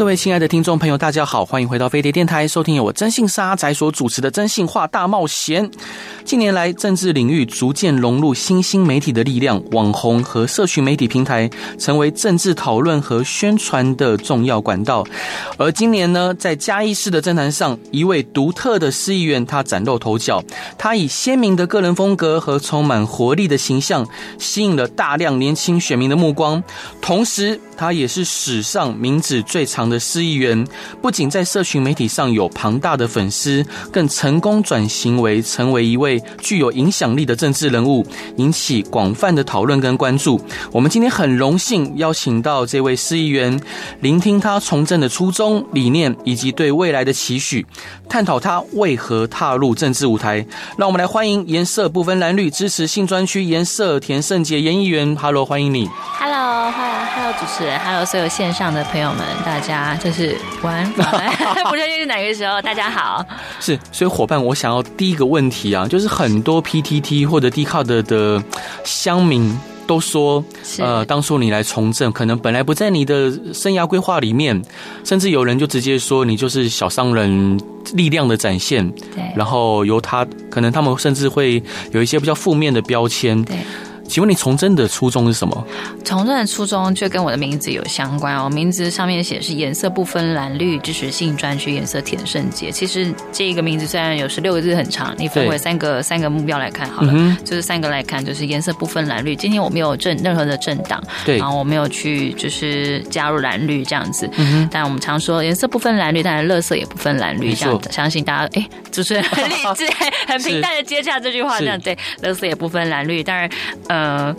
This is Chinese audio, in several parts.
各位亲爱的听众朋友，大家好，欢迎回到飞碟电台，收听由我真性沙仔所主持的《真性化大冒险》。近年来，政治领域逐渐融入新兴媒体的力量，网红和社群媒体平台成为政治讨论和宣传的重要管道。而今年呢，在嘉义市的政坛上，一位独特的市议员他崭露头角。他以鲜明的个人风格和充满活力的形象，吸引了大量年轻选民的目光。同时，他也是史上名字最长的市议员，不仅在社群媒体上有庞大的粉丝，更成功转型为成为一位。具有影响力的政治人物，引起广泛的讨论跟关注。我们今天很荣幸邀请到这位市议员，聆听他从政的初衷、理念以及对未来的期许，探讨他为何踏入政治舞台。让我们来欢迎颜色不分蓝绿支持性专区颜色田胜杰颜议员。Hello，欢迎你。主持人，Hello，所有线上的朋友们，大家就是晚安，不确定是哪个时候，大家好。是，所以伙伴，我想要第一个问题啊，就是。很多 PTT 或者 Dcard 的乡民都说，呃，当初你来从政，可能本来不在你的生涯规划里面，甚至有人就直接说你就是小商人力量的展现。对，然后由他，可能他们甚至会有一些比较负面的标签。对。请问你从政的初衷是什么？从政的初衷就跟我的名字有相关哦。名字上面写是颜色不分蓝绿，支持性专区颜色田圣杰。其实这个名字虽然有十六个字很长，你分为三个三个目标来看好了，嗯、就是三个来看，就是颜色不分蓝绿。今天我没有政任何的政党，对，然后我没有去就是加入蓝绿这样子。嗯、但我们常说颜色不分蓝绿，当然乐色也不分蓝绿这样子。相信大家哎，就是很理智、很平淡的接下这句话这样对，乐色也不分蓝绿，当然呃。呃，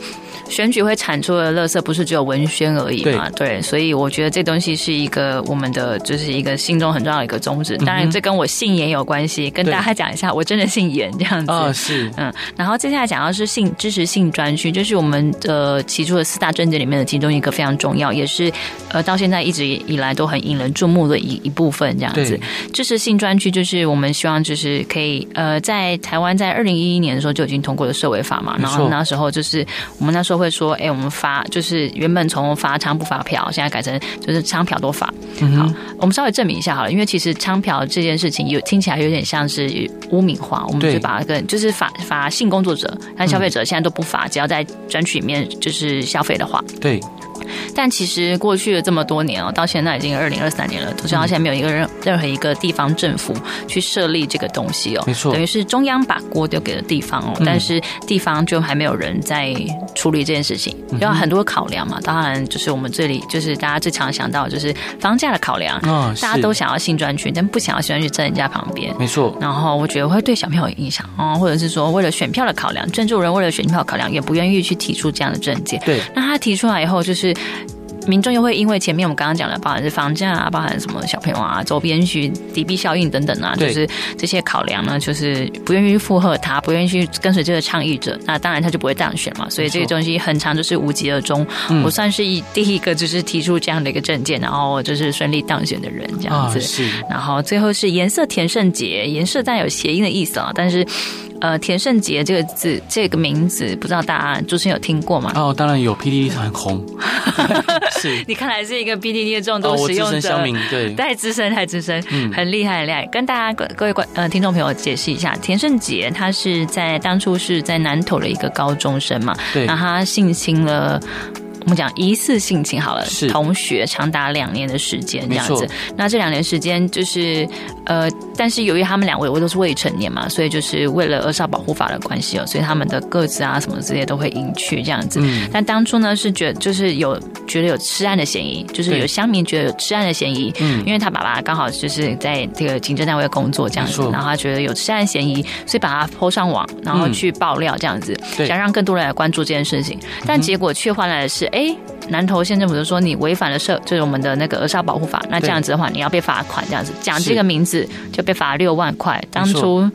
选举会产出的乐色不是只有文宣而已嘛？对，对，所以我觉得这东西是一个我们的，就是一个心中很重要的一个宗旨。当然，这跟我姓颜有关系，跟大家讲一下，我真的姓颜这样子。啊，是，嗯。然后接下来讲到是性支持性专区，就是我们的提出的四大政见里面的其中一个非常重要，也是呃到现在一直以来都很引人注目的一一部分这样子。支持性专区就是我们希望就是可以呃在台湾在二零一一年的时候就已经通过了社维法嘛，然后那时候就是。是我们那时候会说，哎，我们发就是原本从发仓不发票，现在改成就是仓票都发。好，我们稍微证明一下好了，因为其实仓票这件事情有听起来有点像是污名化，我们就把它跟就是罚罚性工作者，但消费者现在都不罚，只要在专区里面就是消费的话，对。但其实过去了这么多年哦，到现在已经二零二三年了，到现在没有一个任任何一个地方政府去设立这个东西哦，没错，等于是中央把锅丢给了地方哦，但是地方就还没有人在处理这件事情，有很多考量嘛。当然，就是我们这里就是大家最常想到就是房价的考量，嗯大家都想要新专区，但不想要新专区在人家旁边，没错。然后我觉得会对小朋友有影响哦，或者是说为了选票的考量，政治人为了选票考量，也不愿意去提出这样的政见。对，那他提出来以后就是。民众又会因为前面我们刚刚讲的，包含是房价啊，包含什么小朋友啊，周边需敌避效应等等啊，就是这些考量呢，就是不愿意附和他，不愿意去跟随这个倡议者，那当然他就不会当选嘛。所以这个东西很长就是无疾而终。我算是一第一个就是提出这样的一个证件，然后就是顺利当选的人这样子。是。然后最后是颜色田胜杰，颜色带有谐音的意思啊，但是。呃，田胜杰这个字，这个名字，不知道大家主持人有听过吗？哦，当然有，PDD 很红。是，你看来是一个 PDD 的重度使用者，对，太资深，太资深，嗯，很厉害，很厉害。跟大家各各位观呃听众朋友解释一下，田胜杰他是在当初是在南投的一个高中生嘛，对，那他性侵了。我们讲一次性侵好了，是同学长达两年的时间这样子。那这两年时间就是呃，但是由于他们两位我都是未成年嘛，所以就是为了儿少保护法的关系哦，所以他们的个子啊什么之类都会隐去这样子。嗯。但当初呢是觉得就是有觉得有吃案的嫌疑，就是有乡民觉得有吃案的嫌疑，嗯，因为他爸爸刚好就是在这个警政单位工作这样子，然后他觉得有吃案嫌疑，所以把他 PO 上网，然后去爆料这样子，嗯、想让更多人来关注这件事情。但结果却换来的是。哎，南投县政府就说你违反了社，就是我们的那个儿少保护法，那这样子的话，你要被罚款，这样子讲这个名字就被罚六万块。当初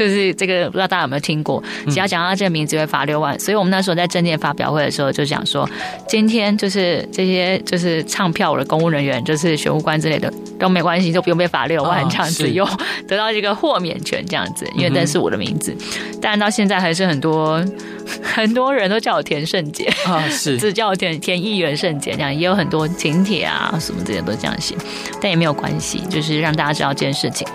就是这个不知道大家有没有听过？只要讲到这个名字会罚六万，所以我们那时候在证件发表会的时候就讲说，今天就是这些就是唱票的公务人员，就是选务官之类的都没关系，就不用被罚六万这样子，又得到一个豁免权这样子，因为那是我的名字。但到现在还是很多 很多人都叫我田圣杰啊，是只叫我田田议员圣杰这样，也有很多请帖啊什么这些都这样写，但也没有关系，就是让大家知道这件事情。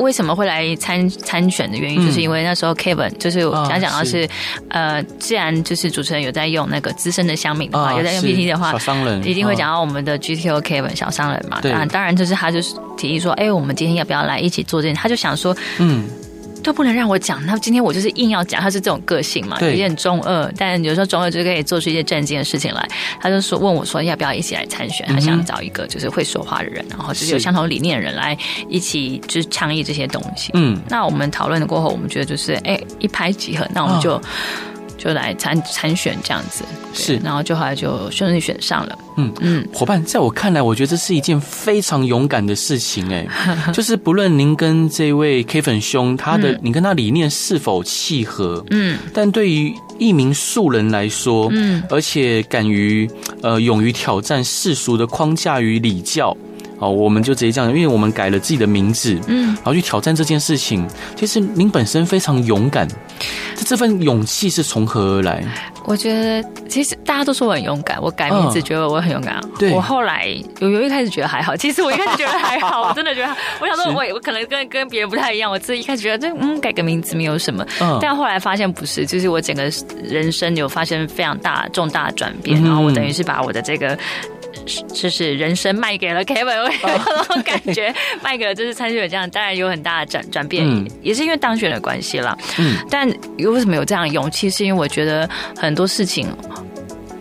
为什么会来参参选的原因，就是因为那时候 Kevin 就是我想讲到是，呃，既然就是主持人有在用那个资深的乡民的话，有在用 PTT 的话，小商人一定会讲到我们的 GTO Kevin 小商人嘛。当然，当然就是他就是提议说，哎，我们今天要不要来一起做这件？他就想说，嗯。都不能让我讲，那今天我就是硬要讲，他是这种个性嘛，有点中二，但有时候中二就可以做出一些震惊的事情来。他就说问我说要不要一起来参选，他想找一个就是会说话的人，然后就是有相同理念的人来一起就是倡议这些东西。嗯，那我们讨论了过后，我们觉得就是哎一拍即合，那我们就。哦就来参参选这样子，是，然后就后来就顺利选上了。嗯嗯，伙伴，在我看来，我觉得这是一件非常勇敢的事情哎，就是不论您跟这位 K 粉兄他的，你跟他理念是否契合，嗯，但对于一名素人来说，嗯，而且敢于呃勇于挑战世俗的框架与礼教。哦，我们就直接这样，因为我们改了自己的名字，嗯，然后去挑战这件事情。其实您本身非常勇敢，这这份勇气是从何而来？我觉得其实大家都说我很勇敢，我改名字觉得我很勇敢。对，我后来有有一开始觉得还好，其实我一开始觉得还好，我真的觉得，我想说我我可能跟跟别人不太一样，我自己一开始觉得这嗯改个名字没有什么，但后来发现不是，就是我整个人生有发生非常大重大转变，然后我等于是把我的这个。就是人生卖给了 Kevin，我有那种感觉，卖给了就是参选这样，当然有很大的转转变，嗯、也是因为当选的关系啦。嗯，但为什么有这样的勇气？是因为我觉得很多事情。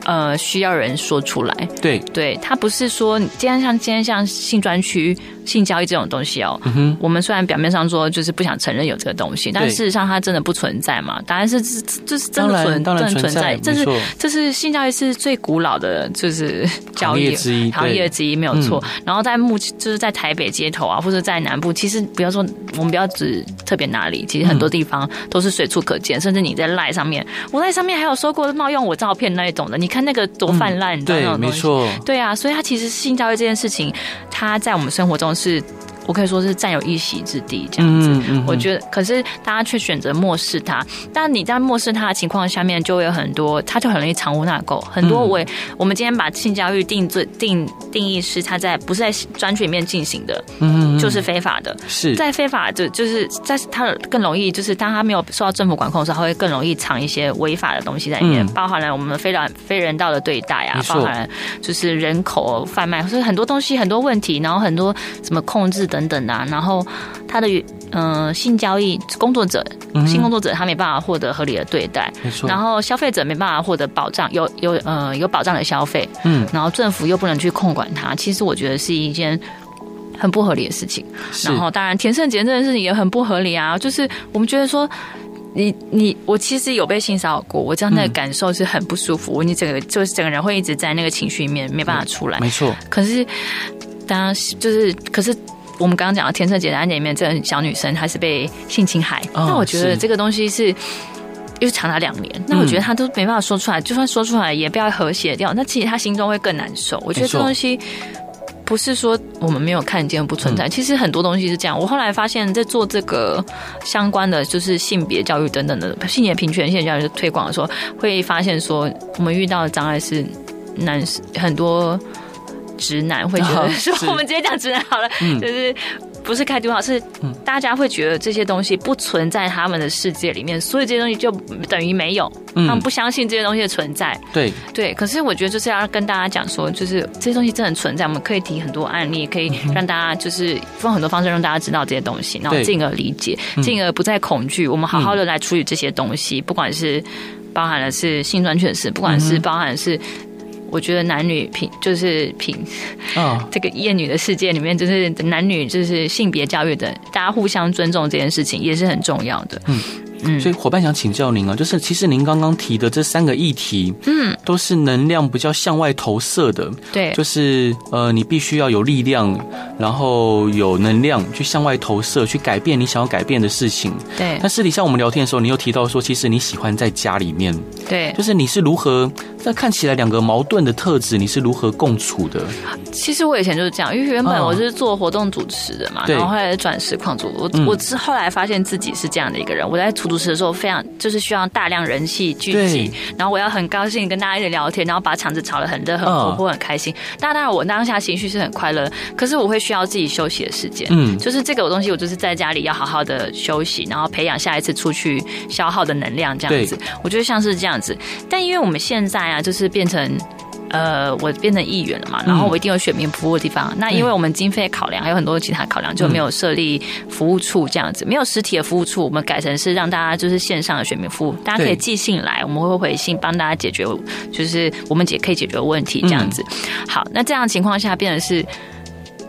呃，需要人说出来。对，对他不是说今天像今天像性专区、性交易这种东西哦。嗯。我们虽然表面上说就是不想承认有这个东西，但事实上它真的不存在嘛？当然是这这是真的存，真的存在。这是这是性交易是最古老的，就是交易之一，行业之一没有错。然后在目前就是在台北街头啊，或者在南部，其实不要说我们不要指特别哪里，其实很多地方都是随处可见。甚至你在赖上面，我在上面还有收过冒用我照片那一种的，你看。那个多泛滥？对，没错，对啊，所以它其实性交易这件事情，它在我们生活中是。我可以说是占有一席之地，这样子。嗯嗯、我觉得，可是大家却选择漠视他。但你在漠视他的情况下面，就会有很多，他就很容易藏污纳垢。很多我，我们今天把性教育定罪定定义是他在不是在专区里面进行的，嗯，就是非法的。是在非法就就是在他更容易，就是当他没有受到政府管控的时候，他会更容易藏一些违法的东西在里面，嗯、包含了我们非常非人道的对待啊，包含了就是人口贩卖，所以很多东西很多问题，然后很多什么控制等等的，然后他的嗯、呃、性交易工作者，性工作者他没办法获得合理的对待，没错。然后消费者没办法获得保障，有有呃有保障的消费，嗯。然后政府又不能去控管它，其实我觉得是一件很不合理的事情。然后当然田胜杰这件事情也很不合理啊，就是我们觉得说你你我其实有被性骚扰过，我这样的感受是很不舒服，嗯、你整个就是整个人会一直在那个情绪里面没办法出来，没错。可是当然就是可是。我们刚刚讲的田圣杰的案件里面，这个小女生她是被性侵害，哦、那我觉得这个东西是又是长达两年，嗯、那我觉得她都没办法说出来，就算说出来也不要和谐掉，那其实她心中会更难受。我觉得这东西不是说我们没有看见不存在，嗯、其实很多东西是这样。我后来发现，在做这个相关的就是性别教育等等的性别平权、性别教育的推广的时候，会发现说我们遇到的障碍是男很多。直男会觉得说，我们直接讲直男好了，就是不是开读好，是大家会觉得这些东西不存在他们的世界里面，所以这些东西就等于没有，他们不相信这些东西的存在。对。对，可是我觉得就是要跟大家讲说，就是这些东西真的存在，我们可以提很多案例，可以让大家就是用很多方式让大家知道这些东西，然后进而理解，进而不再恐惧，我们好好的来处理这些东西，不管是包含的是性专区的事，不管是包含的是。我觉得男女平就是平，啊，这个厌女的世界里面，就是男女就是性别教育的，大家互相尊重这件事情也是很重要的。嗯，嗯，所以伙伴想请教您啊，就是其实您刚刚提的这三个议题，嗯，都是能量比较向外投射的，对，就是呃，你必须要有力量，然后有能量去向外投射，去改变你想要改变的事情，对。那私底下我们聊天的时候，你又提到说，其实你喜欢在家里面，对，就是你是如何那看起来两个矛盾的特质，你是如何共处的？其实我以前就是这样，因为原本我是做活动。主持的嘛，然后后来转实况主，我我是后来发现自己是这样的一个人。我在主持的时候，非常就是需要大量人气聚集，然后我要很高兴跟大家一起聊天，然后把场子炒得很热、很活泼、很开心。当然，当然我当下情绪是很快乐，可是我会需要自己休息的时间。嗯，就是这个东西，我就是在家里要好好的休息，然后培养下一次出去消耗的能量，这样子。我觉得像是这样子，但因为我们现在啊，就是变成。呃，我变成议员了嘛，然后我一定有选民服务的地方。嗯、那因为我们经费考量，还有很多其他考量，就没有设立服务处这样子，没有实体的服务处，我们改成是让大家就是线上的选民服务，大家可以寄信来，我们会回信帮大家解决，就是我们解可以解决问题这样子。好，那这样的情况下变成是。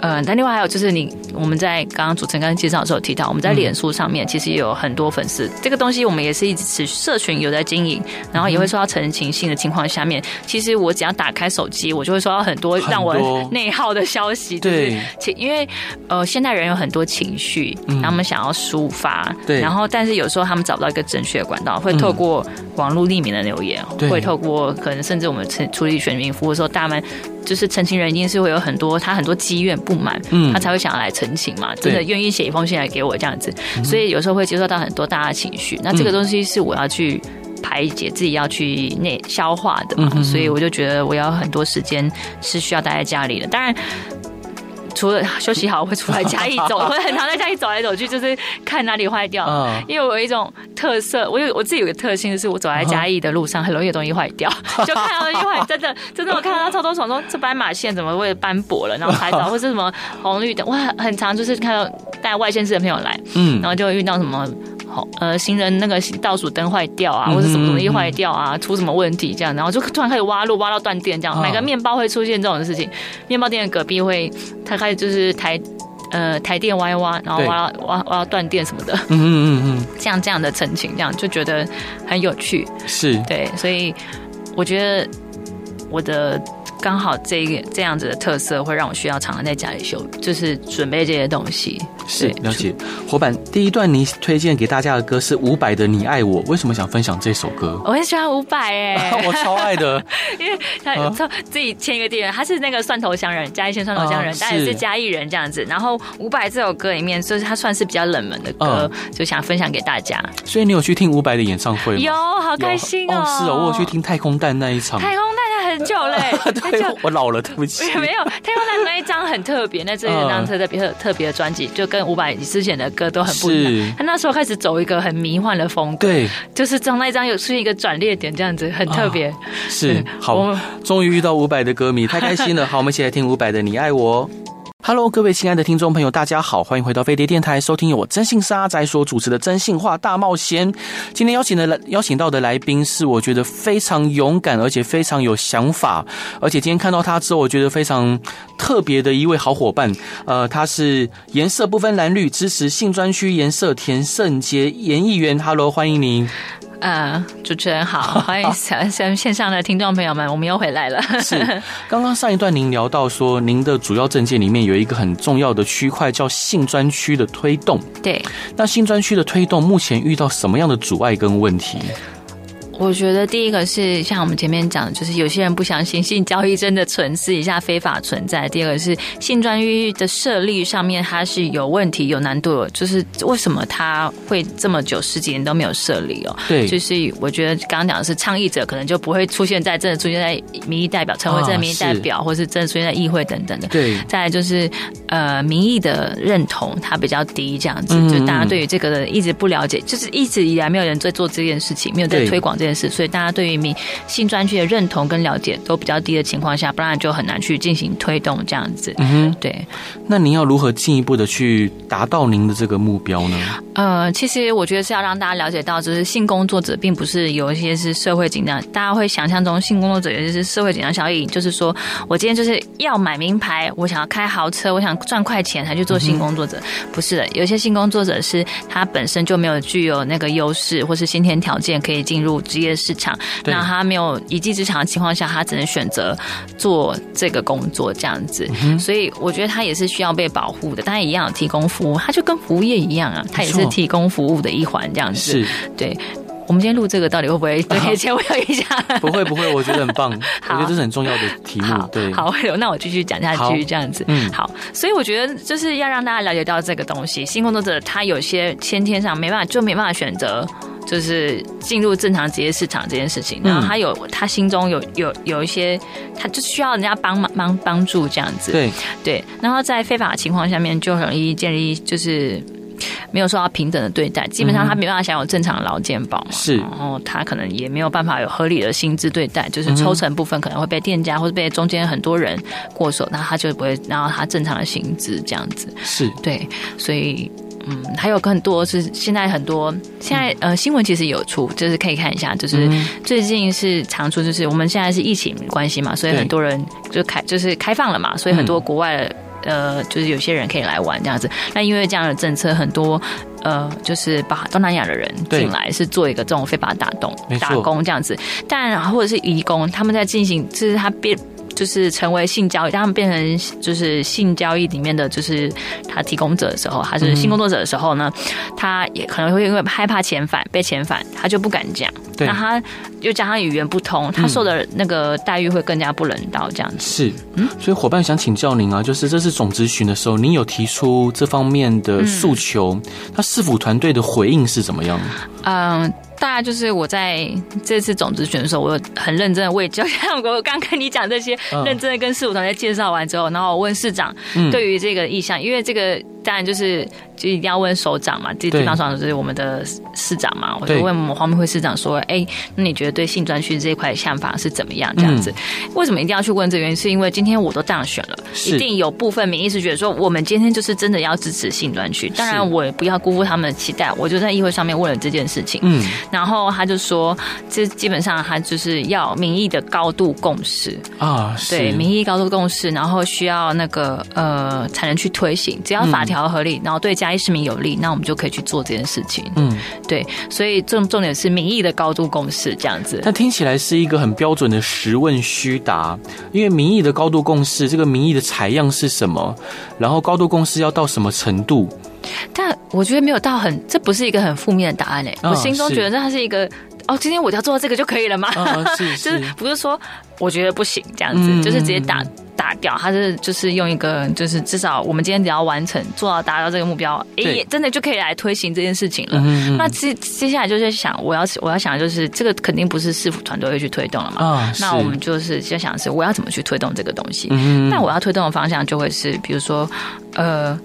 呃，但另外还有就是你，我们在刚刚主持人刚刚介绍的时候提到，我们在脸书上面其实也有很多粉丝，这个东西我们也是一直持续社群有在经营，然后也会收到澄清信的情况下面，其实我只要打开手机，我就会收到很多让我 内耗的消息，对，因为呃，现代人有很多情绪，他们想要抒发，对，然后但是有时候他们找不到一个正确的管道，会透过网络匿名的留言，会透过可能甚至我们处处理选民服务的时候，大门。就是陈情人一定是会有很多他很多积怨不满，嗯，他才会想要来陈情嘛，真的愿意写一封信来给我这样子，所以有时候会接受到很多大家的情绪，那这个东西是我要去排解自己要去内消化的嘛，所以我就觉得我要很多时间是需要待在家里的，当然。除了休息好，我会出来嘉义走，我会很常在家里走来走去，就是看哪里坏掉。因为我有一种特色，我有我自己有个特性，就是我走在嘉义的路上，很容易有东西坏掉，就看到东西坏，真的真的，我看到他超多，虫，说这斑马线怎么会斑驳了，然后拍照，或是什么红绿灯，我很很常就是看到带外县市的朋友来，嗯，然后就会遇到什么。呃，行人那个倒数灯坏掉啊，或者什么东西坏掉啊，出什么问题这样，然后就突然开始挖路，挖到断电这样。买个面包会出现这种事情，面包店的隔壁会，他开始就是台呃台电挖一挖，然后挖挖挖到断电什么的。嗯嗯嗯嗯，这样这样的陈情，这样就觉得很有趣。是对，所以我觉得我的。刚好这个这样子的特色会让我需要常常在家里修，就是准备这些东西。是了解，伙伴，第一段你推荐给大家的歌是伍佰的《你爱我》，为什么想分享这首歌？我很喜欢伍佰哎，我超爱的，因为他他自己签一个店员，他是那个蒜头乡人，嘉义县蒜头乡人，但也是嘉义人这样子。然后伍佰这首歌里面，就是他算是比较冷门的歌，就想分享给大家。所以你有去听伍佰的演唱会吗？有，好开心哦！是哦，我有去听太空蛋那一场。太空蛋。很久嘞，对，我老了，对不起。没有，他用的那一张很特别，那这一张特特别特别的专辑，就跟伍佰之前的歌都很不一样。他那时候开始走一个很迷幻的风格，对，就是从那一张有出现一个转捩点，这样子很特别。是，好，终于遇到伍佰的歌迷，太开心了。好，我们一起来听伍佰的《你爱我》。Hello，各位亲爱的听众朋友，大家好，欢迎回到飞碟电台，收听由我真性沙仔所主持的《真性话大冒险》。今天邀请的来邀请到的来宾是我觉得非常勇敢，而且非常有想法，而且今天看到他之后，我觉得非常特别的一位好伙伴。呃，他是颜色不分蓝绿支持性专区颜色田胜杰颜议员。Hello，欢迎您。呃，主持人好，欢迎线线上的听众朋友们，我们又回来了。是，刚刚上一段您聊到说，您的主要证件里面有一个很重要的区块叫性专区的推动。对，那性专区的推动目前遇到什么样的阻碍跟问题？我觉得第一个是像我们前面讲的，就是有些人不相信性交易真的存私底下非法存在。第二个是性专育的设立上面它是有问题、有难度的，就是为什么它会这么久十几年都没有设立哦？对，就是我觉得刚刚讲的是倡议者可能就不会出现在真的出现在民意代表成为真的民意代表，或是真的出现在议会等等的。对，再来就是呃民意的认同它比较低，这样子，就大家对于这个的一直不了解，就是一直以来没有人在做这件事情，没有在推广这件。件事，所以大家对于民性专区的认同跟了解都比较低的情况下，不然就很难去进行推动这样子。嗯哼，对。那您要如何进一步的去达到您的这个目标呢？呃，其实我觉得是要让大家了解到，就是性工作者并不是有一些是社会紧张，大家会想象中性工作者也就是社会紧张效应，就是说我今天就是要买名牌，我想要开豪车，我想赚快钱才去做性工作者，嗯、不是的，有些性工作者是他本身就没有具有那个优势或是先天条件可以进入职业市场，那他没有一技之长的情况下，他只能选择做这个工作这样子，嗯、所以我觉得他也是需要被保护的，当然一样提供服务，他就跟服务业一样啊，他也是提供服务的一环这样子，是。对。我们今天录这个到底会不会对 前我有影响？不会不会，我觉得很棒，我觉得这是很重要的题目。对，好，那我继续讲下去，这样子。嗯，好，所以我觉得就是要让大家了解到这个东西，新工作者他有些先天上没办法，就没办法选择，就是进入正常职业市场这件事情。然后他有他心中有有有一些，他就需要人家帮忙帮帮助这样子。对对，然后在非法的情况下面，就很容易建立就是。没有受到平等的对待，基本上他没办法享有正常的劳健保嘛，是，然后他可能也没有办法有合理的薪资对待，就是抽成部分可能会被店家或者被中间很多人过手，那他就不会拿到他正常的薪资这样子，是对，所以嗯，还有很多是现在很多现在呃新闻其实有出，就是可以看一下，就是最近是常出，就是我们现在是疫情关系嘛，所以很多人就开就是开放了嘛，所以很多国外的。呃，就是有些人可以来玩这样子，那因为这样的政策，很多呃，就是把东南亚的人进来是做一个这种非法打洞打工这样子，但或者是移工，他们在进行，就是他变。就是成为性交易，当他们变成就是性交易里面的就是他提供者的时候，他是性工作者的时候呢，他也可能会因为害怕遣返被遣返，他就不敢讲。那他又加上语言不通，他受的那个待遇会更加不人道，这样子。是，嗯，所以伙伴想请教您啊，就是这次总咨询的时候，您有提出这方面的诉求，那市府团队的回应是怎么样？嗯。大概就是我在这次种子选的时候，我很认真的为就像我刚跟你讲这些，认真的跟市务团在介绍完之后，然后我问市长对于这个意向，因为这个当然就是。就一定要问首长嘛，这地方首长就是我们的市长嘛。我就问我们黄美惠市长说：“哎、欸，那你觉得对性专区这一块想法是怎么样？这样子，嗯、为什么一定要去问这个原因？是因为今天我都当选了，一定有部分民意是觉得说，我们今天就是真的要支持性专区。当然，我也不要辜负他们的期待，我就在议会上面问了这件事情。嗯，然后他就说，这基本上他就是要民意的高度共识啊，对，民意高度共识，然后需要那个呃才能去推行，只要法条合理，然后对嘉义市民有利，那我们就可以去做这件事情。嗯，对，所以重重点是民意的高度共识这样子。那听起来是一个很标准的实问虚答，因为民意的高度共识，这个民意的采样是什么？然后高度共识要到什么程度？但我觉得没有到很，这不是一个很负面的答案嘞。哦、我心中觉得它是一个，哦，今天我就要做到这个就可以了吗？哦、是，是 就是不是说我觉得不行这样子，嗯、就是直接打。打掉，他是就是用一个，就是至少我们今天只要完成做到达到这个目标，哎、欸，真的就可以来推行这件事情了。嗯嗯，那接接下来就是想，我要我要想的就是这个肯定不是市府团队会去推动了嘛。哦、那我们就是就想是我要怎么去推动这个东西。嗯，那我要推动的方向就会是，比如说，呃，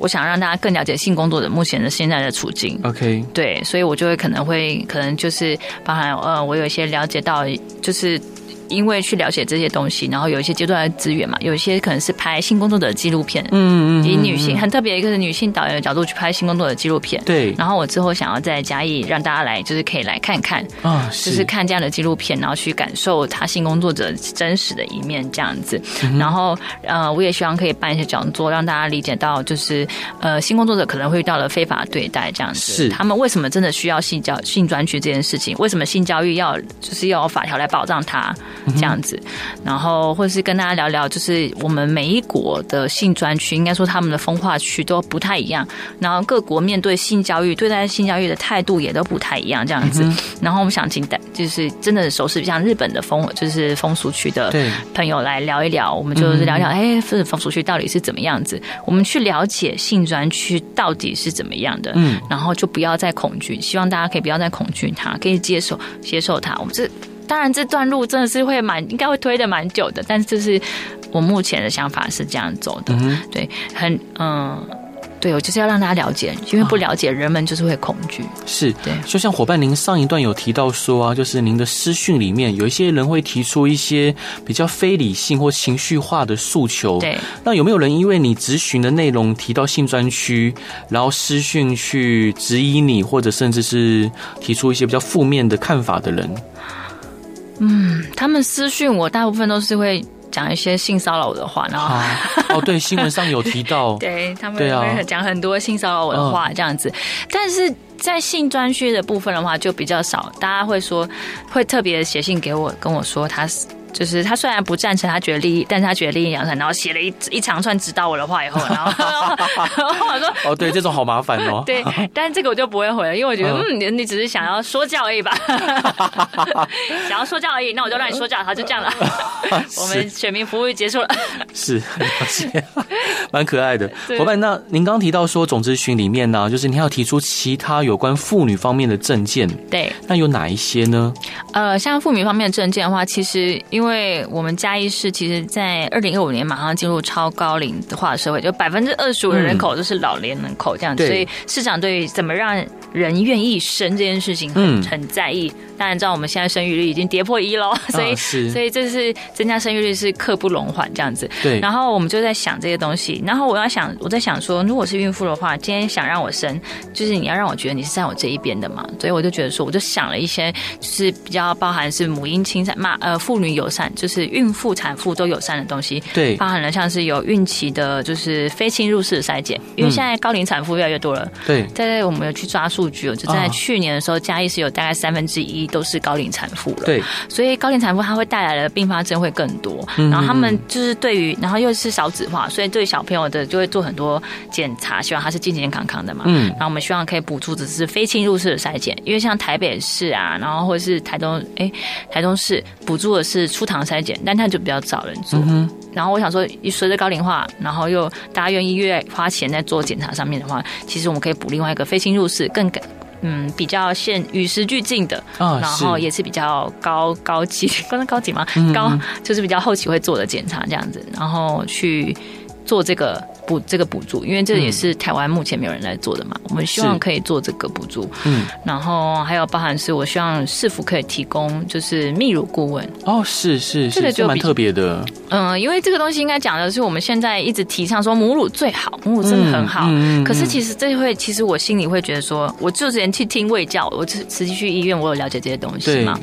我想让大家更了解性工作者目前的现在的处境。OK，对，所以我就会可能会可能就是包含呃，我有一些了解到就是。因为去了解这些东西，然后有一些阶段的资源嘛，有一些可能是拍性工作者的纪录片，嗯嗯，以女性很特别一个是女性导演的角度去拍性工作者的纪录片，对。然后我之后想要再加以让大家来，就是可以来看看啊，就是看这样的纪录片，然后去感受他性工作者真实的一面这样子。然后呃，我也希望可以办一些讲座，让大家理解到，就是呃，性工作者可能会遇到了非法对待这样子，是他们为什么真的需要性教性专区这件事情？为什么性教育要就是要有法条来保障他？这样子，然后或者是跟大家聊聊，就是我们每一国的性专区，应该说他们的风化区都不太一样，然后各国面对性教育、对待性教育的态度也都不太一样，这样子。然后我们想请带，就是真的熟悉像日本的风，就是风俗区的朋友来聊一聊，我们就是聊聊，哎，风风俗区到底是怎么样子？我们去了解性专区到底是怎么样的，嗯，然后就不要再恐惧，希望大家可以不要再恐惧它，可以接受接受它。我们这。当然，这段路真的是会蛮，应该会推的蛮久的。但是，就是我目前的想法是这样走的。嗯、对，很嗯，对，我就是要让大家了解，因为不了解，人们就是会恐惧。是，对。就像伙伴，您上一段有提到说啊，就是您的私讯里面有一些人会提出一些比较非理性或情绪化的诉求。对。那有没有人因为你咨询的内容提到性专区，然后私讯去质疑你，或者甚至是提出一些比较负面的看法的人？嗯，他们私讯我，大部分都是会。讲一些性骚扰我的话，然后、啊、哦，对，新闻上有提到，对他们会讲很多性骚扰我的话这样子，啊、但是在性专区的部分的话就比较少，大家会说会特别写信给我，跟我说他是。就是他虽然不赞成，他觉得利益，但是他觉得利益良善，然后写了一一长串指导我的话以后，然后，然后我说哦，对，这种好麻烦哦。对，但是这个我就不会回了，因为我觉得嗯，你你只是想要说教而已吧，想要说教而已，那我就让你说教，他就这样了。我们选民服务结束了，是，蛮可爱的伙伴。那您刚刚提到说总咨询里面呢，就是您要提出其他有关妇女方面的证件，对，那有哪一些呢？呃，像妇女方面的证件的话，其实因为我们嘉义市其实，在二零一五年马上进入超高龄化的社会，就百分之二十五的人口都是老年人口这样子，嗯、所以市长对于怎么让人愿意生这件事情很、嗯、很在意。当然，知道我们现在生育率已经跌破一喽，所以、啊、所以这是增加生育率是刻不容缓这样子。对。然后我们就在想这些东西，然后我要想我在想说，如果是孕妇的话，今天想让我生，就是你要让我觉得你是在我这一边的嘛。所以我就觉得说，我就想了一些，就是比较包含是母婴亲善嘛，呃，妇女友善，就是孕妇、产妇都友善的东西。对。包含了像是有孕期的，就是非侵入式的筛检，因为现在高龄产妇越来越多了。对。在我们有去抓数据，就在去年的时候，嘉义是有大概三分之一都是高龄产妇了，对，所以高龄产妇她会带来的并发症会更多，然后他们就是对于，然后又是少子化，所以对小朋友的就会做很多检查，希望他是健健康康的嘛，嗯，然后我们希望可以补助只是非侵入式的筛检，因为像台北市啊，然后或者是台东，哎，台东市补助的是出堂筛检，但他就比较少人做，嗯，然后我想说，随着高龄化，然后又大家愿意越花钱在做检查上面的话，其实我们可以补另外一个非侵入式更。嗯，比较现与时俱进的，哦，然后也是比较高高级，不能高级吗？嗯嗯高就是比较后期会做的检查这样子，然后去做这个。补这个补助，因为这也是台湾目前没有人来做的嘛，我们希望可以做这个补助。嗯，然后还有包含是我希望市府可以提供就是泌乳顾问。哦，是是，这个就蛮特别的。嗯，因为这个东西应该讲的是我们现在一直提倡说母乳最好，母乳真的很好。嗯，可是其实这会，其实我心里会觉得说，我就之前去听卫教，我实际去医院，我有了解这些东西嘛。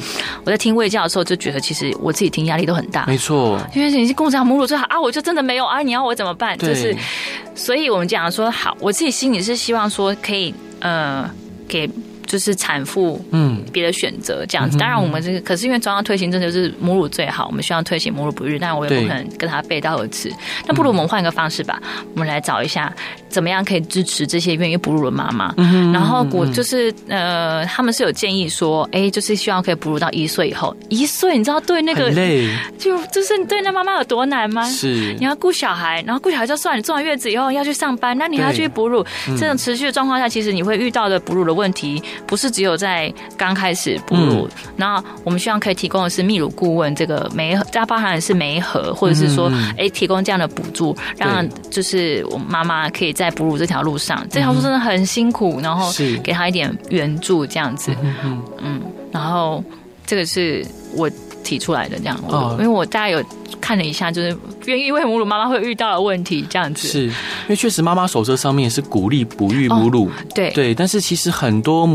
我在听卫教的时候就觉得，其实我自己听压力都很大。没错，因为你跟我讲母乳最好啊，我就真的没有啊，你要我怎么办？就是。所以我们讲说好，我自己心里是希望说可以呃给。就是产妇，嗯，别的选择这样子。当然，我们这个可是因为中央推行，真的是母乳最好。我们希望推行母乳不育，但我也不可能跟他背道而驰。那不如我们换一个方式吧，我们来找一下怎么样可以支持这些愿意哺乳的妈妈。然后我就是呃，他们是有建议说，哎，就是希望可以哺乳到一岁以后。一岁，你知道对那个累，就就是对那妈妈有多难吗？是，你要顾小孩，然后顾小孩就算，你坐完月子以后要去上班，那你还要去哺乳，这种持续的状况下，其实你会遇到的哺乳的问题。不是只有在刚开始哺乳，然后我们希望可以提供的是泌乳顾问，这个媒合，这包含的是媒合，或者是说，哎，提供这样的补助，让就是我妈妈可以在哺乳这条路上，这条路真的很辛苦，然后给他一点援助，这样子，嗯，然后这个是我提出来的这样，因为我大概有看了一下，就是愿意喂母乳妈妈会遇到的问题，这样子，是因为确实妈妈手册上面是鼓励哺育母乳，对。对，但是其实很多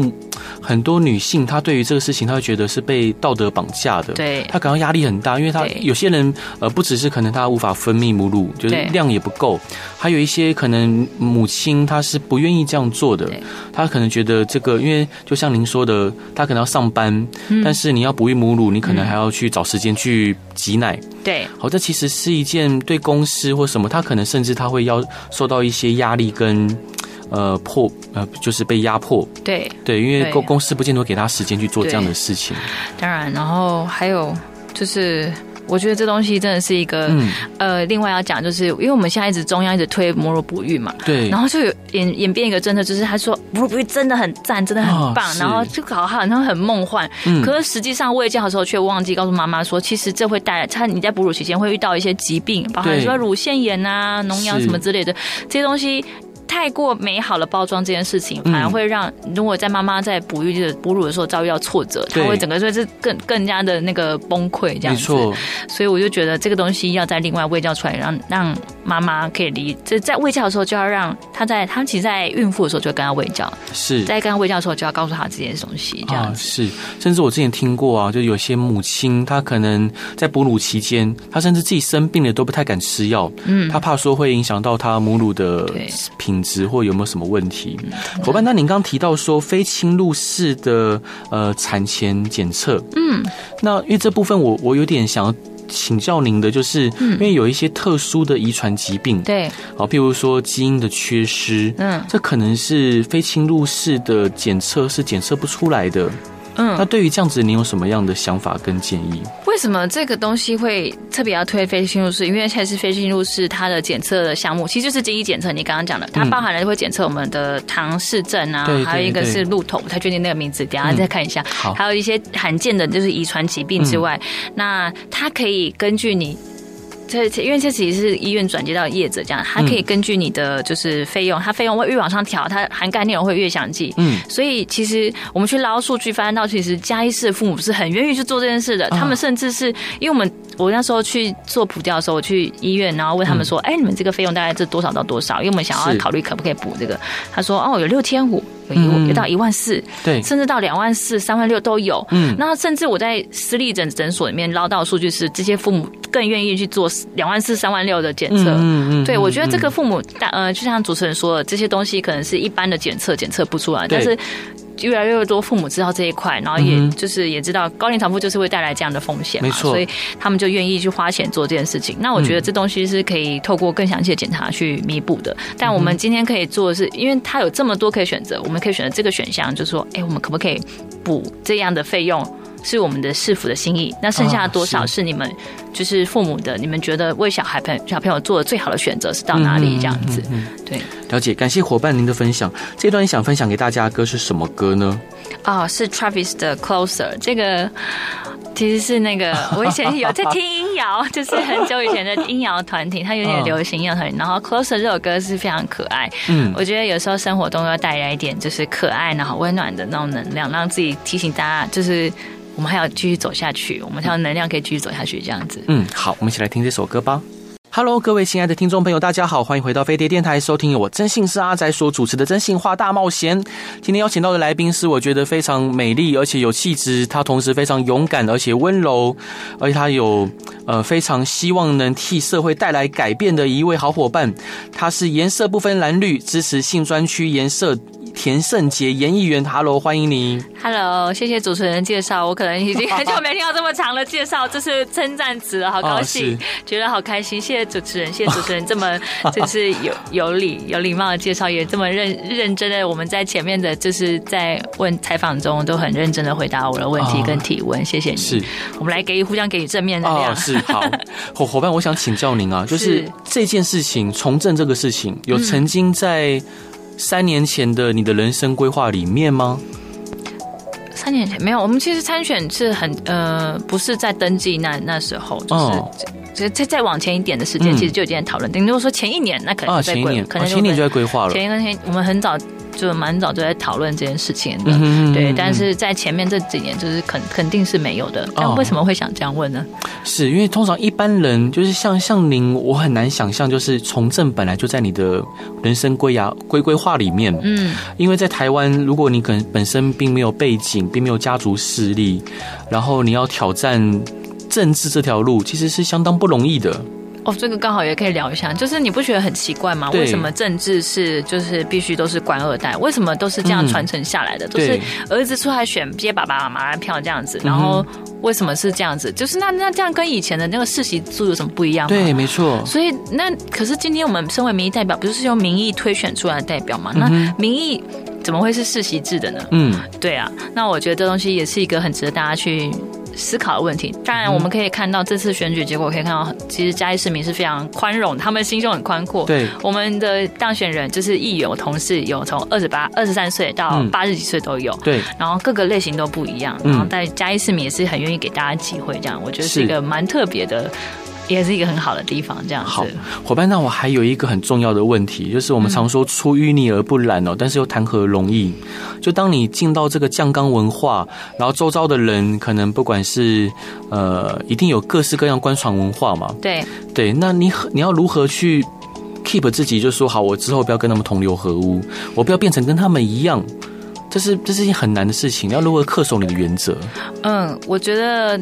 很多女性她对于这个事情，她会觉得是被道德绑架的，对，她感到压力很大，因为她有些人呃不只是可能她无法分泌母乳，就是量也不够，还有一些可能母亲她是不愿意这样做的，她可能觉得这个，因为就像您说的，她可能要上班，但是你要哺育母乳，你可能还要。去找时间去挤奶，对，好，这其实是一件对公司或什么，他可能甚至他会要受到一些压力跟呃破呃，就是被压迫，对对，因为公公司不见得给他时间去做这样的事情。当然，然后还有就是。我觉得这东西真的是一个，嗯、呃，另外要讲就是，因为我们现在一直中央一直推母乳哺育嘛，对，然后就有演演变一个政策，就是他说母乳哺育真的很赞，真的很棒，哦、然后就搞好像很梦幻，嗯、可是实际上喂教的时候却忘记告诉妈妈说，其实这会带来他你在哺乳期间会遇到一些疾病，包含说乳腺炎啊、脓疡什么之类的这些东西。太过美好的包装这件事情，反而会让如果在妈妈在哺育的哺乳的时候遭遇到挫折，她会整个就是更更加的那个崩溃这样子。所以我就觉得这个东西要在另外喂教出来，让让妈妈可以理。就在喂教的时候，就要让她在她其实，在孕妇的时候就要跟她喂教，是。在跟她喂教的时候就要告诉她这些东西，这样子。是，甚至我之前听过啊，就有些母亲她可能在哺乳期间，她甚至自己生病了都不太敢吃药，嗯，她怕说会影响到她母乳的品质或有没有什么问题。伙伴，那您刚提到说非侵入式的呃产前检测，嗯，那因为这部分我我有点想要请教您的，就是因为有一些特殊的遗传疾病，对，好，譬如说基因的缺失，嗯，这可能是非侵入式的检测是检测不出来的。嗯，那对于这样子，你有什么样的想法跟建议？为什么这个东西会特别要推非侵入式？因为现在是非侵入式，它的检测的项目其实就是基因检测。你刚刚讲的，它包含了会检测我们的唐氏症啊，还有一个是鹿头，不太确定那个名字，等下再看一下。好，还有一些罕见的就是遗传疾病之外，那它可以根据你。这因为这其实是医院转接到业者这样，他可以根据你的就是费用，它费用会越往上调，它涵盖内容会越详细。嗯，所以其实我们去捞数据，发现到其实嘉义市的父母是很愿意去做这件事的。他们甚至是因为我们我那时候去做普调的时候，我去医院，然后问他们说：“哎，你们这个费用大概是多少到多少？”因为我们想要考虑可不可以补这个。他说：“哦，有六千五。”有有到一万四，对，甚至到两万四、三万六都有。嗯，那甚至我在私立诊诊所里面捞到数据是，这些父母更愿意去做两万四、三万六的检测。嗯嗯，对，我觉得这个父母，呃，就像主持人说的，这些东西可能是一般的检测检测不出来，但是。越来越多父母知道这一块，然后也就是也知道高龄产妇就是会带来这样的风险嘛，没错，所以他们就愿意去花钱做这件事情。那我觉得这东西是可以透过更详细的检查去弥补的。但我们今天可以做的是，因为它有这么多可以选择，我们可以选择这个选项，就是说，哎，我们可不可以补这样的费用？是我们的市府的心意，那剩下的多少是你们就是父母的？你们觉得为小孩朋小朋友做的最好的选择是到哪里？这样子，对，了解。感谢伙伴您的分享。这段你想分享给大家的歌是什么歌呢？哦，是 Travis 的 Closer。这个其实是那个 我以前有在听音谣，就是很久以前的音谣团体，它有点流行音乐团体。然后 Closer 这首歌是非常可爱。嗯，我觉得有时候生活中要带来一点就是可爱，然后温暖的那种能量，让自己提醒大家就是。我们还要继续走下去，我们才有能量可以继续走下去，这样子。嗯，好，我们一起来听这首歌吧。Hello，各位亲爱的听众朋友，大家好，欢迎回到飞碟电台，收听由我真性是阿宅所主持的《真性话大冒险》。今天邀请到的来宾是我觉得非常美丽而且有气质，她同时非常勇敢而且温柔，而且她有呃非常希望能替社会带来改变的一位好伙伴。她是颜色不分蓝绿支持性专区颜色。田胜杰严议员，Hello，欢迎你。Hello，谢谢主持人介绍，我可能已经 很久没听到这么长的介绍，这是称赞词了，好高兴，哦、觉得好开心。谢谢主持人，谢谢主持人这么 就是有有礼有礼貌的介绍，也这么认认真的，我们在前面的就是在问采访中都很认真的回答我的问题跟提问，哦、谢谢你。是，我们来给予互相给予正面能量。哦、是好，伙伙伴，我想请教您啊，就是这件事情从政这个事情，有曾经在。三年前的你的人生规划里面吗？三年前没有，我们其实参选是很呃，不是在登记那那时候，就是再再往前一点的时间，其实就已经在讨论。等于如果说前一年，那可能在规，可能前一年就在规划了。前一年我们很早。就蛮早就在讨论这件事情的，嗯、对，但是在前面这几年，就是肯肯定是没有的。但为什么会想这样问呢？哦、是因为通常一般人就是像像您，我很难想象，就是从政本来就在你的人生规呀规规划里面。嗯，因为在台湾，如果你可能本身并没有背景，并没有家族势力，然后你要挑战政治这条路，其实是相当不容易的。哦，这个刚好也可以聊一下，就是你不觉得很奇怪吗？为什么政治是就是必须都是官二代？为什么都是这样传承下来的？都是儿子出来选接爸爸妈妈的票这样子，然后为什么是这样子？就是那那这样跟以前的那个世袭制有什么不一样吗？对，没错。所以那可是今天我们身为民意代表，不是用民意推选出来的代表吗？那民意怎么会是世袭制的呢？嗯，对啊。那我觉得这东西也是一个很值得大家去。思考的问题，当然我们可以看到这次选举结果，可以看到其实嘉义市民是非常宽容，他们心胸很宽阔。对，我们的当选人就是议员同事有从二十八、二十三岁到八十几岁都有。对，然后各个类型都不一样。然后在嘉义市民也是很愿意给大家机会，这样我觉得是一个蛮特别的也是一个很好的地方。这样子，好，伙伴，那我还有一个很重要的问题，就是我们常说出淤泥而不染哦，但是又谈何容易？就当你进到这个酱缸文化，然后周遭的人可能不管是呃，一定有各式各样官场文化嘛。对对，那你你要如何去 keep 自己？就说好，我之后不要跟他们同流合污，我不要变成跟他们一样。这是这是一件很难的事情，要如何恪守你的原则？嗯，我觉得。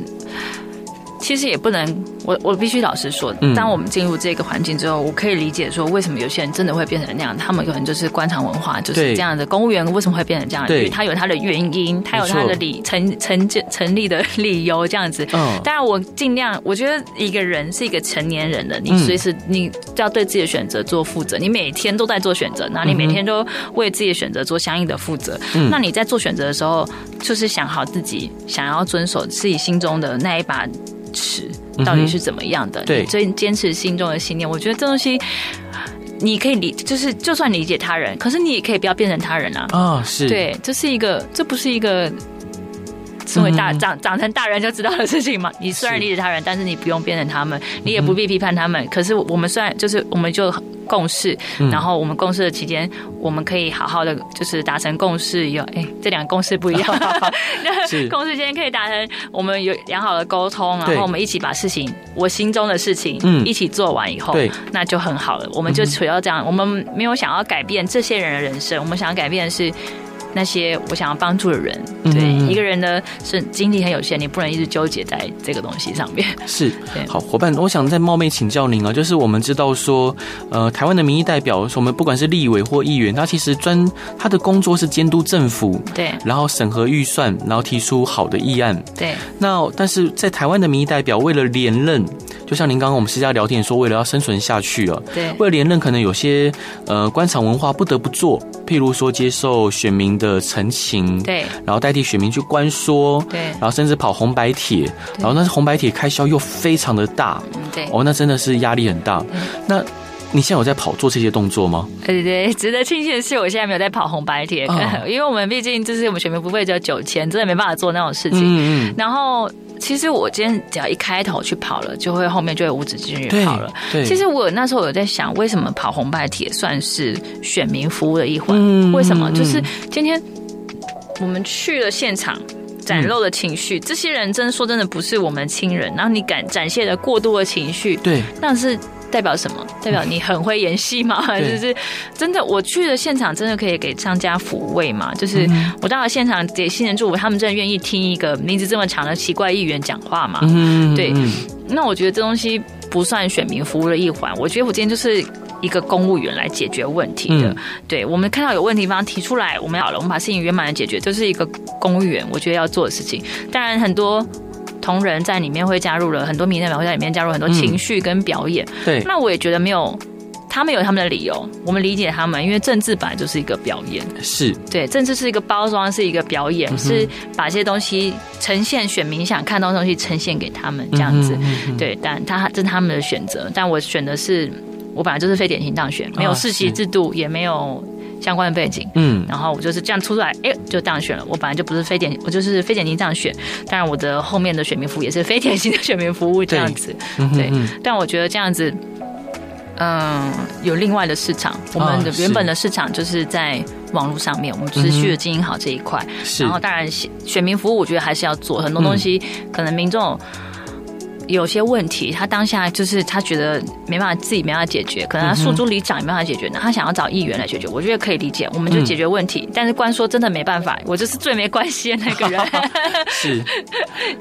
其实也不能，我我必须老实说，当我们进入这个环境之后，我可以理解说为什么有些人真的会变成那样。他们可能就是官场文化就是这样的。公务员为什么会变成这样？因为，他有他的原因，他有他的理成成成立的理由这样子。嗯，当然我尽量，我觉得一个人是一个成年人的，你随时你要对自己的选择做负责。你每天都在做选择，那你每天都为自己的选择做相应的负责。那你在做选择的时候，就是想好自己想要遵守自己心中的那一把。尺到底是怎么样的？对，所以坚持心中的信念。我觉得这东西你可以理，就是就算理解他人，可是你也可以不要变成他人啊。啊，是对，这是一个，这不是一个身为大长长成大人就知道的事情嘛。你虽然理解他人，但是你不用变成他们，你也不必批判他们。可是我们虽然就是，我们就。共识，然后我们共事的期间，我们可以好好的就是达成共识。有哎，这两个共识不一样，共识间可以达成，我们有良好的沟通，然后我们一起把事情，我心中的事情，嗯，一起做完以后，对，那就很好了。我们就主要这样，我们没有想要改变这些人的人生，我们想要改变的是。那些我想要帮助的人，对、嗯、一个人的是精力很有限，你不能一直纠结在这个东西上面。是，好伙伴，我想再冒昧请教您啊，就是我们知道说，呃，台湾的民意代表，我们不管是立委或议员，他其实专他的工作是监督政府，对，然后审核预算，然后提出好的议案，对。那但是在台湾的民意代表为了连任，就像您刚刚我们私下聊天说，为了要生存下去啊，对，为了连任，可能有些呃官场文化不得不做，譬如说接受选民的陈情，对，然后代替选民去关说，对，然后甚至跑红白帖，然后那是红白帖开销又非常的大，对，哦，那真的是压力很大。那你现在有在跑做这些动作吗？对对，值得庆幸的是，我现在没有在跑红白帖，哦、因为我们毕竟就是我们选民服务只有九千，真的没办法做那种事情。嗯嗯。然后，其实我今天只要一开头去跑了，就会后面就会无止境去跑了。对。其实我那时候有在想，为什么跑红白铁算是选民服务的一环？嗯、为什么？就是今天。我们去了现场，展露的情绪，嗯、这些人真的说真的不是我们亲人，然后你敢展现的过度的情绪，对，那是代表什么？代表你很会演戏吗？还是，是真的？我去了现场，真的可以给商家抚慰吗？就是我到了现场给新人祝福，他们真的愿意听一个名字这么长的奇怪议员讲话吗？嗯，对。那我觉得这东西不算选民服务的一环。我觉得我今天就是。一个公务员来解决问题的，嗯、对，我们看到有问题方提出来，我们好了，我们把事情圆满的解决，这是一个公务员我觉得要做的事情。当然，很多同仁在里面会加入了很多民代表会在里面加入很多情绪跟表演。嗯、对，那我也觉得没有，他们有他们的理由，我们理解他们，因为政治本来就是一个表演，是对，政治是一个包装，是一个表演，嗯、是把这些东西呈现选民想看到的东西呈现给他们这样子。嗯嗯嗯对，但他这是他们的选择，但我选的是。我本来就是非典型当选，没有世袭制度，也没有相关的背景，嗯，然后我就是这样出来，哎，就当选了。我本来就不是非典，我就是非典型当选。当然，我的后面的选民服务也是非典型的选民服务这样子，对。但我觉得这样子，嗯，有另外的市场。我们的原本的市场就是在网络上面，我们持续的经营好这一块。然后，当然选民服务，我觉得还是要做很多东西，可能民众。有些问题，他当下就是他觉得没办法自己没办法解决，可能他诉诸里长也没办法解决，那他想要找议员来解决，我觉得可以理解，我们就解决问题。嗯、但是官说真的没办法，我就是最没关系的那个人。是，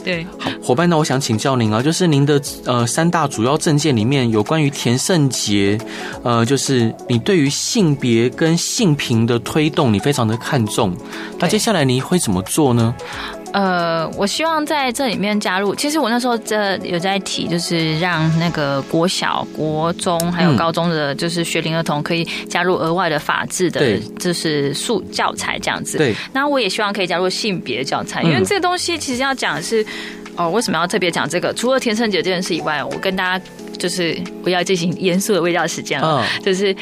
对。好，伙伴，那我想请教您啊，就是您的呃三大主要政见里面有关于田胜杰，呃，就是你对于性别跟性平的推动，你非常的看重，那接下来你会怎么做呢？呃，我希望在这里面加入。其实我那时候这有在提，就是让那个国小、国中还有高中的，就是学龄儿童可以加入额外的法制的，就是素教材这样子。对。那我也希望可以加入性别教材，因为这个东西其实要讲的是，哦，为什么要特别讲这个？除了田胜杰这件事以外，我跟大家就是我要进行严肃的卫教时间了，就是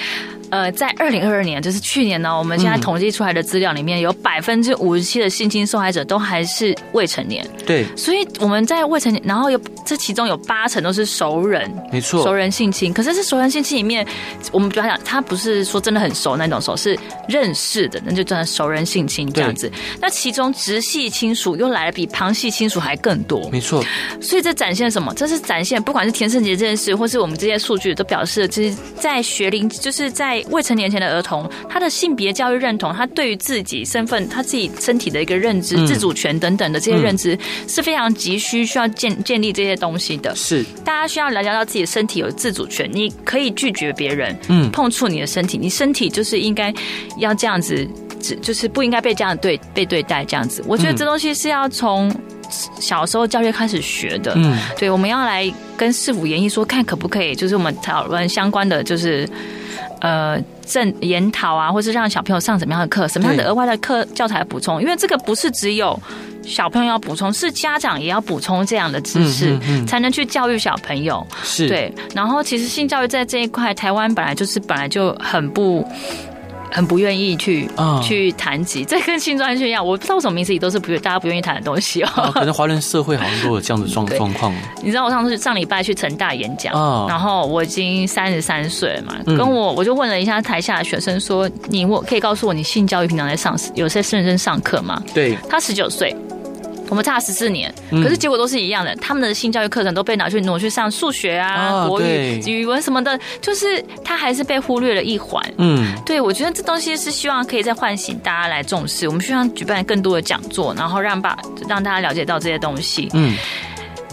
呃，在二零二二年，就是去年呢，我们现在统计出来的资料里面有百分之五十七的性侵受害者都还是未成年。对，所以我们在未成年，然后有这其中有八成都是熟人，没错，熟人性侵。可是这熟人性侵里面，我们比方讲，他不是说真的很熟那种熟，是认识的，那就真的熟人性侵这样子。那其中直系亲属又来的比旁系亲属还更多，没错。所以这展现什么？这是展现，不管是田胜杰这件事，或是我们这些数据，都表示，就是在学龄，就是在未成年前的儿童，他的性别教育认同，他对于自己身份、他自己身体的一个认知、嗯、自主权等等的这些认知，是非常急需需要建建立这些东西的。是，大家需要了解到自己的身体有自主权，你可以拒绝别人，嗯，碰触你的身体，你身体就是应该要这样子，只就是不应该被这样对被对待这样子。我觉得这东西是要从。小时候教育开始学的，嗯，对，我们要来跟市府研议说，看可不可以，就是我们讨论相关的，就是呃，正研讨啊，或是让小朋友上什么样的课，什么样的额外的课教材补充，因为这个不是只有小朋友要补充，是家长也要补充这样的知识，嗯嗯嗯，才能去教育小朋友。是。对，然后其实性教育在这一块，台湾本来就是本来就很不。很不愿意去、嗯、去谈及，这跟性专区一样，我不知道为什么名字里都是不大家不愿意谈的东西哦。啊可能华人社会好像都有这样的状 状况。你知道我上次上礼拜去成大演讲，哦、然后我已经三十三岁了嘛，跟我我就问了一下台下的学生说：“你我可以告诉我你性教育平常在上有些认真上课吗？”对，他十九岁。我们差十四年，可是结果都是一样的。他们的性教育课程都被拿去挪去上数学啊、国语、语文什么的，就是他还是被忽略了一环。嗯，对，我觉得这东西是希望可以再唤醒大家来重视。我们希望举办更多的讲座，然后让把让大家了解到这些东西。嗯，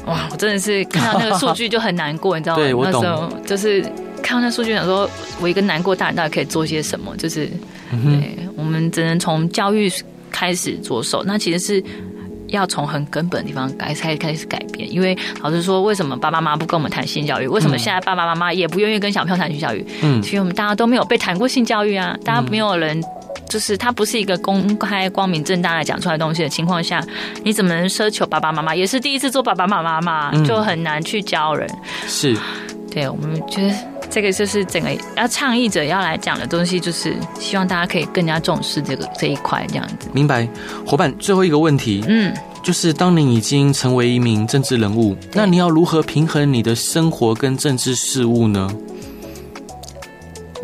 哇，我真的是看到那个数据就很难过，你知道吗？对，我懂。那时候就是看到那数据，想说我一个难过大人到底可以做些什么？就是，对，我们只能从教育开始着手。那其实是。要从很根本的地方开开开始改变，因为老实说，为什么爸爸妈妈不跟我们谈性教育？为什么现在爸爸妈妈也不愿意跟小朋友谈性教育？嗯，其实我们大家都没有被谈过性教育啊，大家没有人，就是它不是一个公开、光明正大的讲出来的东西的情况下，你怎么能奢求爸爸妈妈也是第一次做爸爸妈妈嘛？就很难去教人。是，对，我们觉得。这个就是整个要倡议者要来讲的东西，就是希望大家可以更加重视这个这一块，这样子。明白，伙伴，最后一个问题，嗯，就是当你已经成为一名政治人物，那你要如何平衡你的生活跟政治事务呢？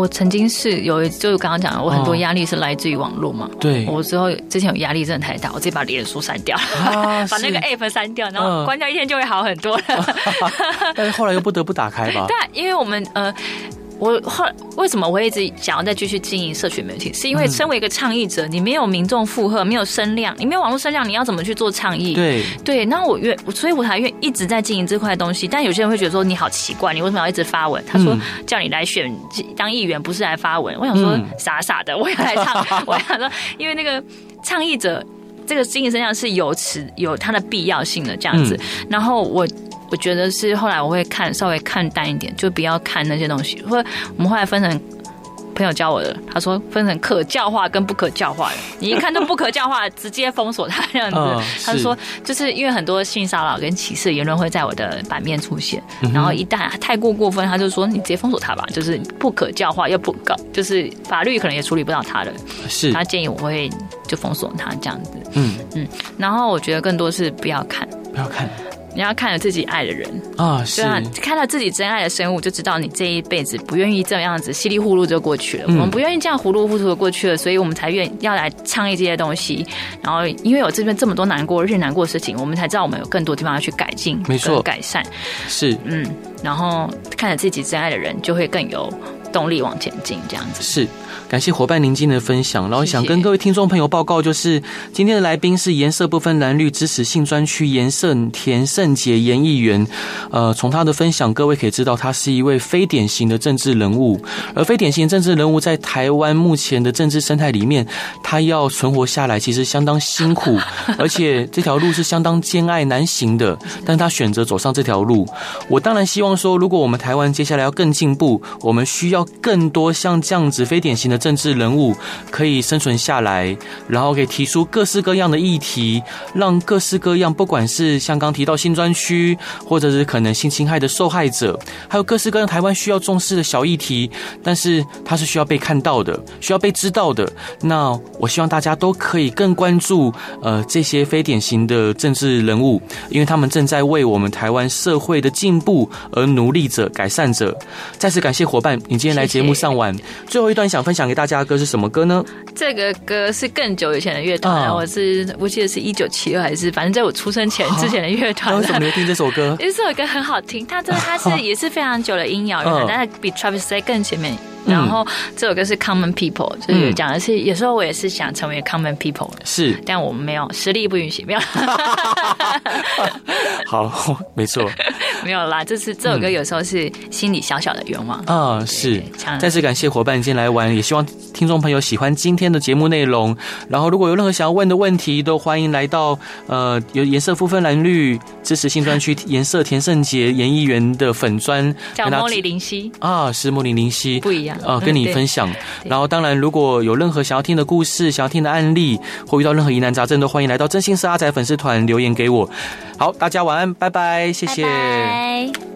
我曾经是有，就是刚刚讲的，我很多压力是来自于网络嘛。对，我之后之前有压力真的太大，我直接把脸书删掉，啊、把那个 app 删掉，然后关掉一天就会好很多了。但是后来又不得不打开吧？对，因为我们呃。我后来为什么我会一直想要再继续经营社群媒体？是因为身为一个倡议者，你没有民众附和，没有声量，你没有网络声量，你要怎么去做倡议？对对，那我愿，所以我才愿一直在经营这块东西。但有些人会觉得说你好奇怪，你为什么要一直发文？他说叫你来选当议员，不是来发文。我想说傻傻的，我要来唱。我想说，因为那个倡议者这个经营声量是有此有它的必要性的这样子。然后我。我觉得是后来我会看稍微看淡一点，就不要看那些东西。或我们后来分成朋友教我的，他说分成可教化跟不可教化的。你一看都不可教化，直接封锁他这样子。他说就是因为很多性骚扰跟歧视言论会在我的版面出现，然后一旦太过过分，他就说你直接封锁他吧，就是不可教化又不搞，就是法律可能也处理不到他的。是他建议我会就封锁他这样子。嗯嗯，然后我觉得更多是不要看，不要看。你要看着自己爱的人啊，是啊，看到自己真爱的生物，就知道你这一辈子不愿意这样子稀里糊涂就过去了。嗯、我们不愿意这样糊里糊涂的过去了，所以我们才愿要来倡议这些东西。然后，因为有这边这么多难过、日难过的事情，我们才知道我们有更多地方要去改进、没错，改善。是，嗯，然后看着自己真爱的人，就会更有动力往前进，这样子是。感谢伙伴宁静的分享，然后想跟各位听众朋友报告，就是今天的来宾是颜色不分蓝绿支持性专区颜色田胜杰颜议员。呃，从他的分享，各位可以知道他是一位非典型的政治人物，而非典型的政治人物在台湾目前的政治生态里面，他要存活下来其实相当辛苦，而且这条路是相当艰爱难行的，但他选择走上这条路。我当然希望说，如果我们台湾接下来要更进步，我们需。要更多像这样子非典型的政治人物可以生存下来，然后可以提出各式各样的议题，让各式各样，不管是像刚提到新专区，或者是可能性侵害的受害者，还有各式各样台湾需要重视的小议题，但是它是需要被看到的，需要被知道的。那我希望大家都可以更关注呃这些非典型的政治人物，因为他们正在为我们台湾社会的进步而努力着、改善着。再次感谢伙伴，你今天来节目上完。最后一段想分享给大家的歌是什么歌呢？这个歌是更久以前的乐团，啊、我是我记得是一九七二还是反正在我出生前之前的乐团。为什么你会听这首歌？因 为这首歌很好听，它真的它是 也是非常久的音摇乐团，但是比 Travis 在更前面。然后这首歌是 Common People，就是讲的是有时候我也是想成为 Common People，是，但我们没有实力不允许，没有。好，没错，没有啦。就是这首歌有时候是心里小小的愿望啊，是。再次感谢伙伴今天来玩，也希望听众朋友喜欢今天的节目内容。然后如果有任何想要问的问题，都欢迎来到呃有颜色不分蓝绿支持新专区颜色田胜杰演艺员的粉砖，叫茉莉林夕啊，是茉莉林夕，不一样。呃，跟你分享。然后，当然，如果有任何想要听的故事、想要听的案例，或遇到任何疑难杂症，都欢迎来到真心是阿仔粉丝团留言给我。好，大家晚安，拜拜，谢谢。拜拜。